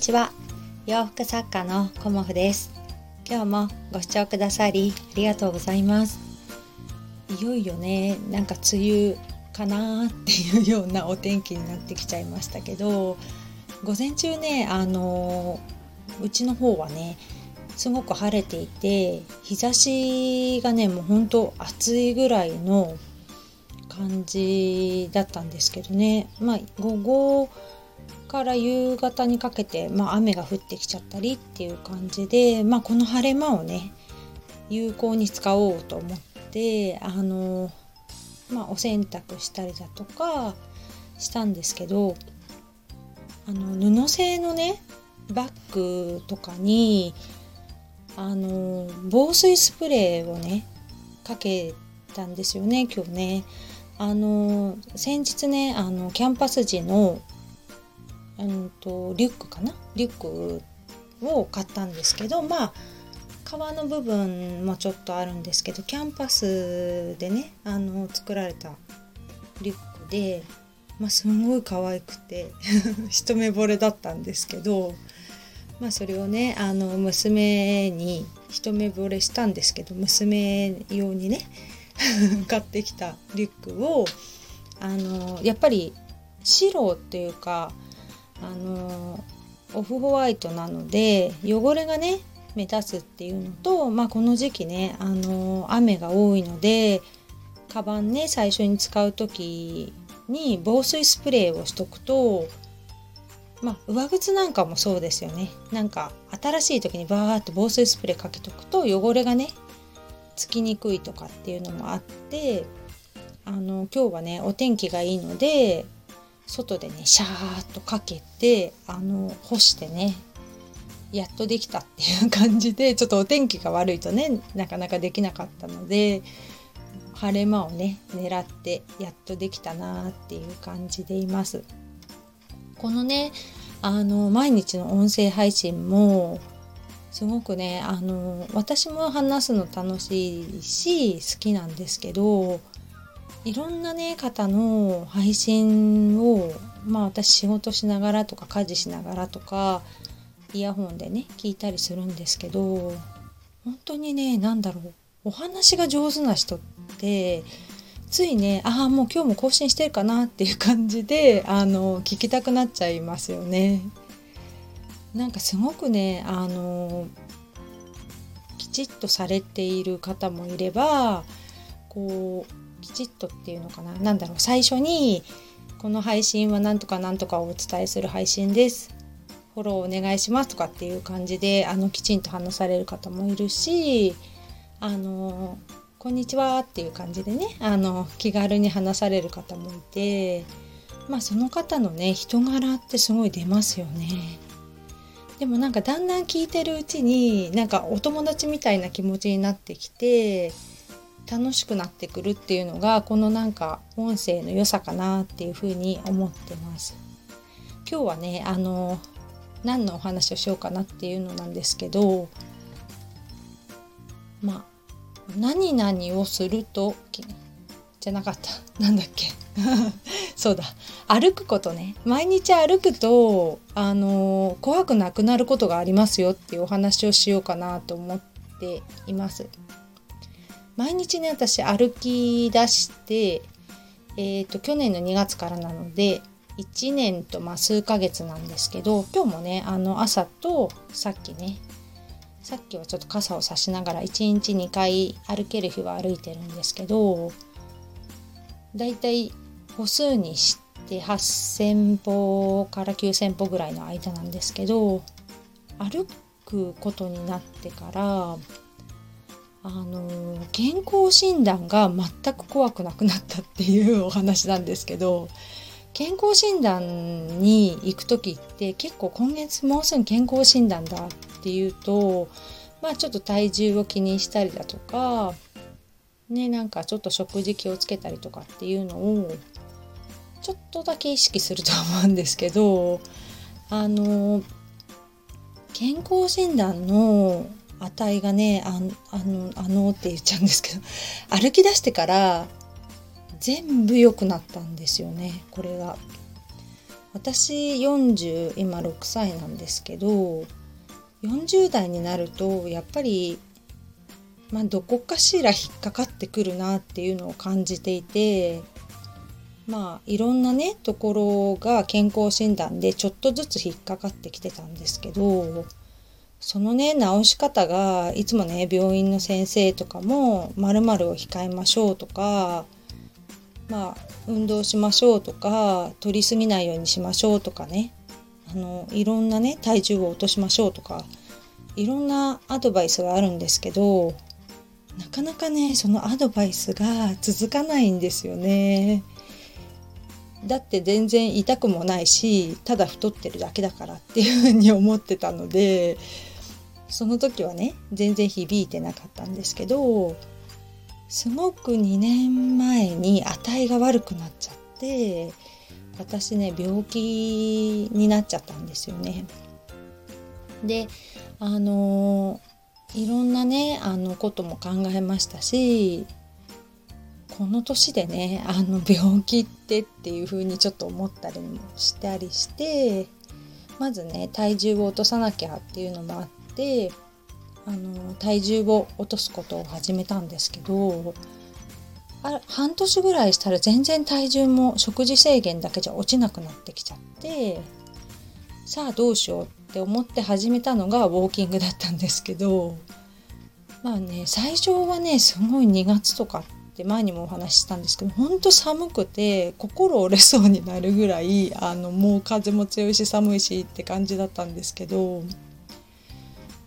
ちは。洋服作家のコモフです。今日もご視聴くださりありがとうございます。いよいよねなんか梅雨かなっていうようなお天気になってきちゃいましたけど午前中ねあのうちの方はねすごく晴れていて日差しがねもうほんと暑いぐらいの感じだったんですけどね。まあ午後から夕方にかけて、まあ、雨が降ってきちゃったりっていう感じで、まあ、この晴れ間をね有効に使おうと思ってあの、まあ、お洗濯したりだとかしたんですけどあの布製のねバッグとかにあの防水スプレーをねかけたんですよね今日ね。あの先日ねあのキャンバス地のうんとリュックかな？リュックを買ったんですけどまあ革の部分もちょっとあるんですけどキャンバスでねあの作られたリュックで、まあ、すんごい可愛くて 一目惚れだったんですけど、まあ、それをねあの娘に一目惚れしたんですけど娘用にね 買ってきたリュックをあのやっぱり白っていうかあのオフホワイトなので汚れがね目立つっていうのと、まあ、この時期ねあの雨が多いのでカバンね最初に使う時に防水スプレーをしとくとまあ上靴なんかもそうですよね。なんか新しい時にバーって防水スプレーかけとくと汚れがねつきにくいとかっていうのもあってあの今日はねお天気がいいので外でねシャーッとかけてあの干してねやっとできたっていう感じで ちょっとお天気が悪いとねなかなかできなかったので晴れ間をね狙ってやっとできたなっていう感じでいます。このねあの毎日の音声配信もすごくねあの私も話すの楽しいし好きなんですけどいろんなね方の配信をまあ私仕事しながらとか家事しながらとかイヤホンでね聞いたりするんですけど本当にね何だろうお話が上手な人ってついねああもう今日も更新してるかなっていう感じであの聞きたくなっちゃいますよね。なんかすごくねあのきちっとされている方もいればこうきちっとっていうのかな？何だろう最初にこの配信はなんとかなんとかをお伝えする配信ですフォローお願いしますとかっていう感じであのきちんと話される方もいるしあのこんにちはっていう感じでねあの気軽に話される方もいてまあその方のね人柄ってすごい出ますよね。でもなんかだんだん聞いてるうちになんかお友達みたいな気持ちになってきて楽しくなってくるっていうのがこのなんか音声の良さかなっていうふうに思ってます。今日はねあの何のお話をしようかなっていうのなんですけどまあ何々をするとじゃなかった なんだっけ そうだ歩くことね毎日歩くとあの怖くなくなることがありますよっていうお話をしようかなと思っています。毎日ね私歩き出してえーと、去年の2月からなので1年とまあ数ヶ月なんですけど今日もねあの朝とさっきねさっきはちょっと傘を差しながら1日2回歩ける日は歩いてるんですけどだいたい歩数にして8,000歩から9,000歩ぐらいの間なんですけど歩くことになってからあの健康診断が全く怖くなくなったっていうお話なんですけど健康診断に行く時って結構今月もうすぐ健康診断だっていうとまあちょっと体重を気にしたりだとかねなんかちょっと食事気をつけたりとかっていうのをちょっとだけ意識すると思うんですけどあの健康診断の値がねああのあのって言っちゃうんですけど 歩き出してから全部良くなったんですよねこれが。私40今6歳なんですけど40代になるとやっぱりまあ、どこかしら引っかかってくるなっていうのを感じていてまあいろんなねところが健康診断でちょっとずつ引っかかってきてたんですけどそのね治し方がいつもね病院の先生とかも〇〇を控えましょうとかまあ運動しましょうとか取りすぎないようにしましょうとかねあのいろんなね体重を落としましょうとかいろんなアドバイスがあるんですけどなかなかねそのアドバイスが続かないんですよね。だって全然痛くもないしただ太ってるだけだからっていうふうに思ってたのでその時はね全然響いてなかったんですけどすごく2年前に値が悪くなっちゃって私ね病気になっちゃったんですよね。であのいろんなねあのことも考えましたしこの年でねあの病気ってっていう風にちょっと思ったりもしたりしてまずね体重を落とさなきゃっていうのもあってあの体重を落とすことを始めたんですけどあ半年ぐらいしたら全然体重も食事制限だけじゃ落ちなくなってきちゃってさあどうしようって思って始めたのがウォーキングだったんですけどまあね最初はねすごい2月とかって前にもお話ししたんですけどほんと寒くて心折れそうになるぐらいあのもう風も強いし寒いしって感じだったんですけど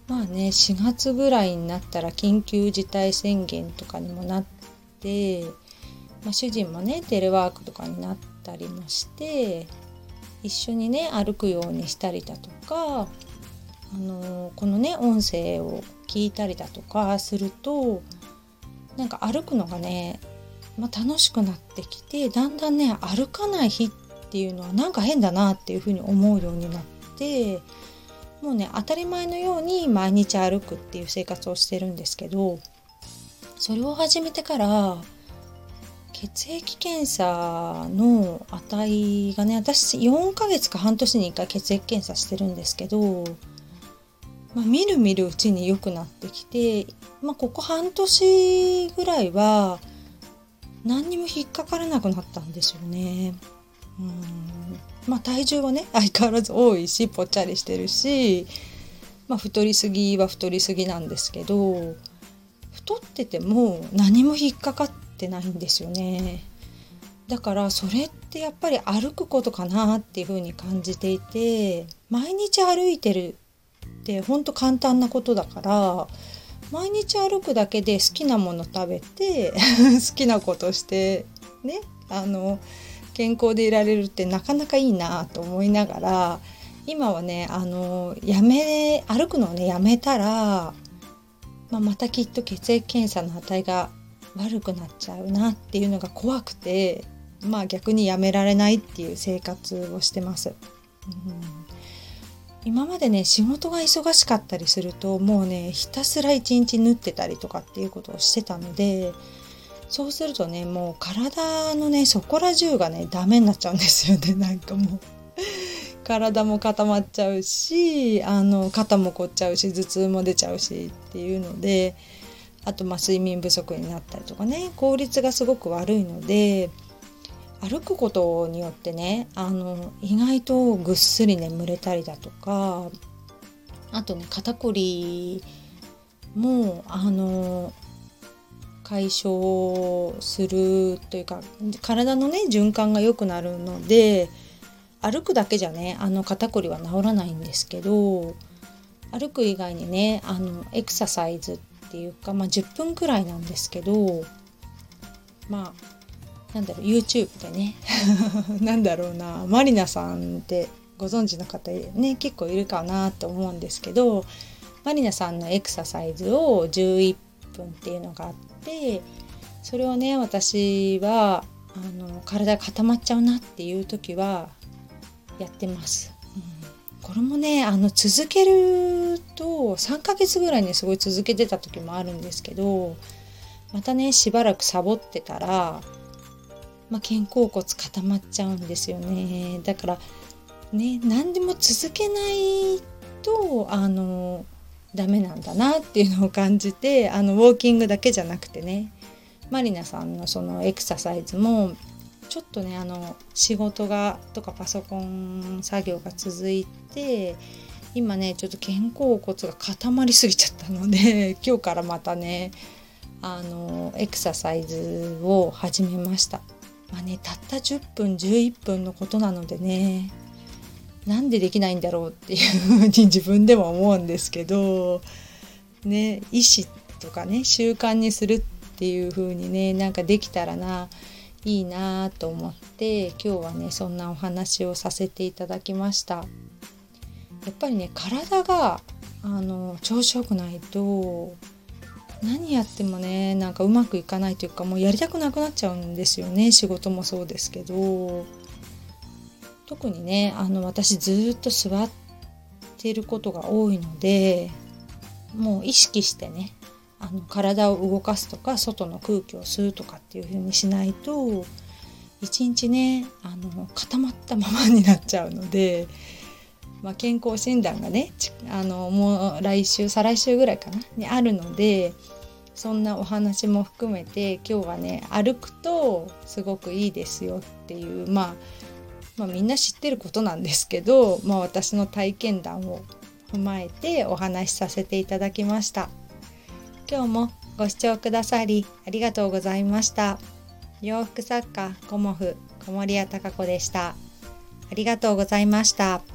まあね4月ぐらいになったら緊急事態宣言とかにもなって、まあ、主人もねテレワークとかになったりもして一緒にね歩くようにしたりだとか、あのこのね音声を聞いたりだとかするとなんか歩くのがね、まあ、楽しくなってきてだんだんね歩かない日っていうのはなんか変だなっていうふうに思うようになってもうね当たり前のように毎日歩くっていう生活をしてるんですけどそれを始めてから血液検査の値がね私4ヶ月か半年に1回血液検査してるんですけど、まあ、みるみるうちに良くなってきて、まあ、ここ半年ぐらいは何にも引っかからなくなったんですよね。うんまあ体重はね 相変わらず多いしぽっちゃりしてるし、まあ、太りすぎは太りすぎなんですけど太ってても何も引っかかってないんですよね。だからそれってやっぱり歩くことかなっていうふうに感じていて毎日歩いてるってほんと簡単なことだから毎日歩くだけで好きなもの食べて 好きなことしてねあの健康でいられるってなかなかいいなと思いながら今はねあのやめ歩くのをねやめたら、まあ、またきっと血液検査の値が悪くなっちゃうなっていうのが怖くてまあ逆にやめられないっていう生活をしてます。うん今までね仕事が忙しかったりするともうねひたすら一日縫ってたりとかっていうことをしてたのでそうするとねもう体のねそこら中がねダメになっちゃうんですよね。なんかもう。体も固まっちゃうしあの肩も凝っちゃうし頭痛も出ちゃうしっていうのであとまあ睡眠不足になったりとかね効率がすごく悪いので歩くことによってねあの意外とぐっすり眠れたりだとかあとね肩こりもあの解消するというか体のね循環が良くなるので歩くだけじゃねあの肩こりは治らないんですけど歩く以外にねあのエクササイズっていうか、まあ、10分くらいなんですけどまあなんだろう YouTube でね なんだろうなマリナさんってご存知の方ね結構いるかなと思うんですけどマリナさんのエクササイズを11分っていうのがあってそれをね私はあの体固まっちゃうなっていう時はやってます。うんこれもねあの続けると3ヶ月ぐらいねすごい続けてた時もあるんですけどまたねしばらくサボってたら、まあ、肩甲骨固まっちゃうんですよねだからね何でも続けないとあのダメなんだなっていうのを感じてあのウォーキングだけじゃなくてねマリナさんのそのエクササイズもちょっとねあの仕事がとかパソコン作業が続いて今ねちょっと肩甲骨が固まりすぎちゃったので 今日からまたねあのエクササイズを始めました。まあねたった10分11分のことなのでねなんでできないんだろうっていうふうに自分でも思うんですけどね意思とかね習慣にするっていうふうにねなんかできたらないいなと思って今日はねそんなお話をさせていただきました。やっぱりね体があの調子よくないと何やってもねなんかうまくいかないというかもうやりたくなくなっちゃうんですよね。仕事もそうですけど。特にねあの私ずっと座ってることが多いのでもう意識してねあの体を動かすとか外の空気を吸うとかっていう風にしないと一日ねあの固まったままになっちゃうので、まあ、健康診断がねあのもう来週再来週ぐらいかなにあるのでそんなお話も含めて今日はね歩くとすごくいいですよっていうまあまあ、みんな知ってることなんですけど、まあ、私の体験談を踏まえてお話しさせていただきました。今日もご視聴くださりありがとうございました。洋服作家コモフ小森屋隆子でした。ありがとうございました。